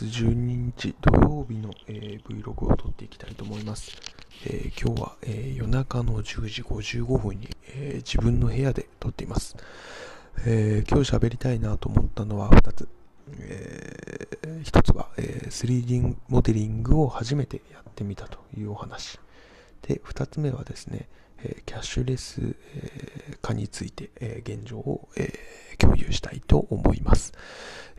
月12日土曜日の、えー Vlog を撮っていきたいと思います。えー今日は、えー夜中の10時55分に、えー自分の部屋で撮っています。えー今日喋りたいなと思ったのは2つ。えー1つは、えー 3D モデリングを初めてやってみたというお話。で、2つ目はですね、えーキャッシュレス、えー化について、えー現状を、えー共有したいと思います。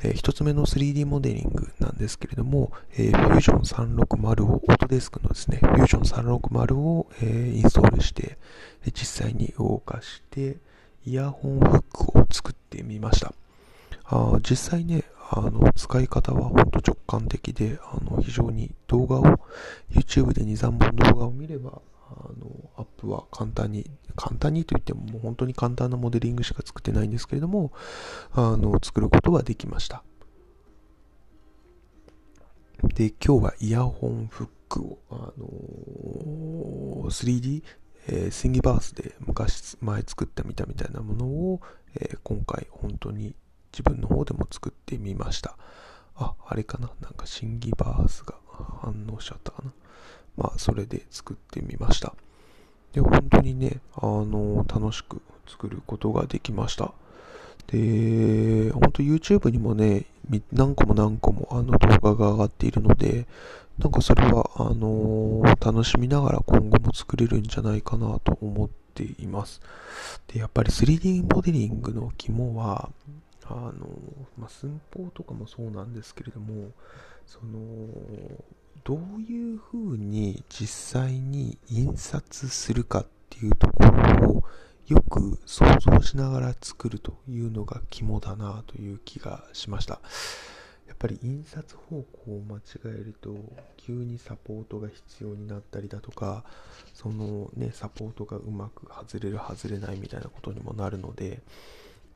えー一つ目の 3D モデリングなんですけれども、えー、Fusion 360を、オートデスクのですね、Fusion 360を、えーインストールして、えー実際に動かして、イヤホンフックを作ってみました。あ実際ね、あの、使い方は本当直感的で、あの、非常に動画を、YouTube で2、3本動画を見れば、あの、アップは簡単に、簡単にと言ってももう本当に簡単なモデリングしか作ってないんですけれども、あの、作ることはできました。で、今日はイヤホンフックを、あのー 3D、えー、スインギバースで昔、前作ってみたみたいなものを、えー今回本当に自分の方でも作ってみました。あ、あれかな？なんかシンギバースが反応しちゃったかな？まあ、それで作ってみました。で、本当にね、あの楽しく作ることができました。で、本当 YouTube にもね、何個も何個もあの動画が上がっているので、なんかそれは、あの楽しみながら今後も作れるんじゃないかなと思っています。で、やっぱり 3D モデリングの肝は、あのまあ、寸法とかもそうなんですけれども、その、どういう風に実際に印刷するかっていうところをよく想像しながら作るというのが肝だなという気がしました。やっぱり印刷方向を間違えると急にサポートが必要になったりだとかそのねサポートがうまく外れる外れないみたいなことにもなるので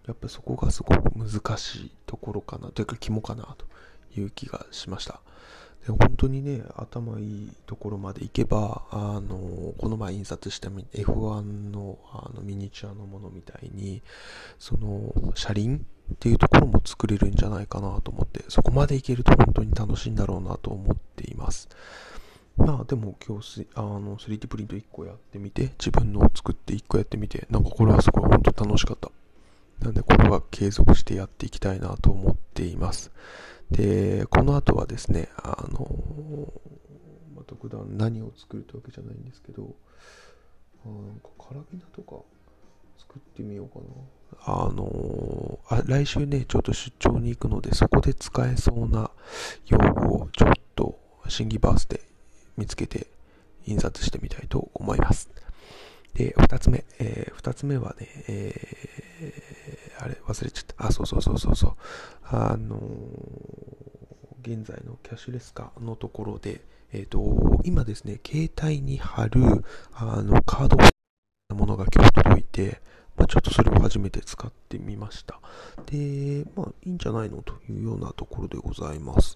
やっぱそこがすごく難しいところかなというか肝かなという気がしました。で本当にね、頭いいところまで行けば、あの、この前印刷した F1 のあのミニチュアのものみたいに、その、車輪っていうところも作れるんじゃないかなと思って、そこまでいけると本当に楽しいんだろうなと思っています。まあでも今日あの 3D プリント1個やってみて、自分のを作って1個やってみて、なんかこれはすごい本当楽しかった。なんでこれは継続してやっていきたいなと思っています。で、この後はですね、あの、まあ、特段何を作るってわけじゃないんですけど、あなんかカラビナとか作ってみようかな。あのあ、来週ね、ちょっと出張に行くので、そこで使えそうな用具をちょっと審議バースで見つけて印刷してみたいと思います。で、二つ目、えーつ目はね、えーあれ、忘れちゃった。あ、そうそうそうそうそう。あのー現在のキャッシュレス化のところで、えっ、と、今ですね、携帯に貼る、あの、カードのものが今日届いて、まあ、ちょっとそれを初めて使ってみました。で、まあ、いいんじゃないのというようなところでございます。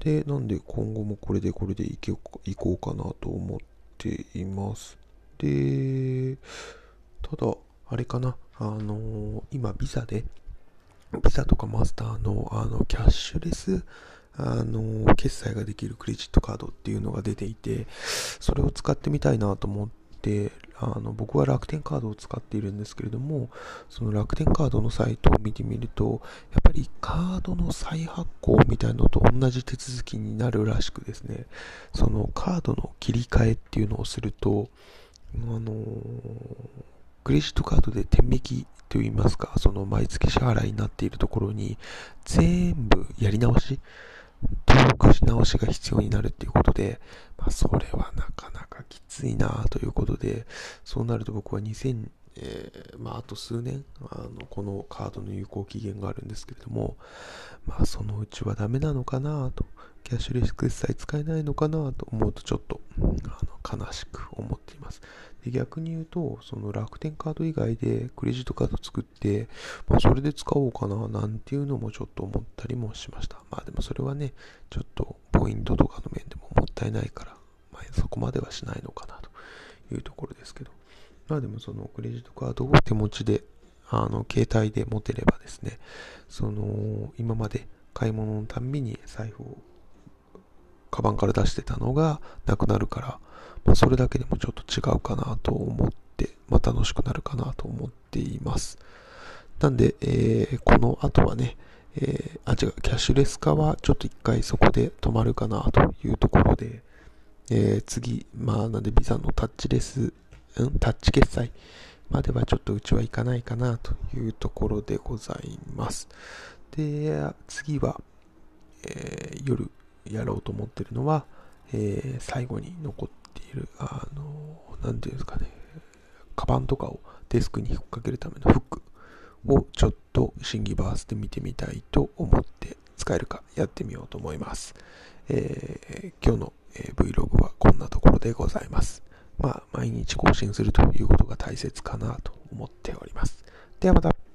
で、なんで今後もこれでこれでいけいこうかなと思っています。で、ただ、あれかな、あのー今、ビザで、ビザとかマスターの、あの、キャッシュレス、あの、決済ができるクレジットカードっていうのが出ていて、それを使ってみたいなと思って、あの、僕は楽天カードを使っているんですけれども、その楽天カードのサイトを見てみると、やっぱりカードの再発行みたいなのと同じ手続きになるらしくですね、そのカードの切り替えっていうのをすると、あのクレジットカードで天引きといいますか、その毎月支払いになっているところに、全部やり直し、登録し直しが必要になるっていうことで、まあ、それはなかなかきついなということで、そうなると僕は2000、えーまあ、あと数年、あの、このカードの有効期限があるんですけれども、まあ、そのうちはダメなのかなと、キャッシュレス決済使えないのかなと思うとちょっと、あの、悲しく思っています。で逆に言うと、その楽天カード以外でクレジットカード作って、まあ、それで使おうかななんていうのもちょっと思ったりもしました。まあでもそれはね、ちょっとポイントとかの面でももったいないから、まあ、そこまではしないのかなというところですけど。まあでもそのクレジットカードを手持ちで、あの、携帯で持てればですね、その、今まで買い物のたんびに財布をカバンから出してたのがなくなるから、まあ、それだけでもちょっと違うかなと思って、まあ、楽しくなるかなと思っています。なんで、えー、この後はね、えー、あ、違う、キャッシュレス化はちょっと一回そこで止まるかなというところで、えー、次、まあ、なんでビザのタッチレス、うん、タッチ決済まではちょっとうちは行かないかなというところでございます。で、次は、えー、夜やろうと思ってるのは、えー、最後に残っている、あの、なんていうんですかね、カバンとかをデスクに引っ掛けるためのフックをちょっと審議バースで見てみたいと思って使えるかやってみようと思います。えー、今日の、え Vlog はこんなところでございます。まあ、毎日更新するということが大切かなと思っております。ではまた。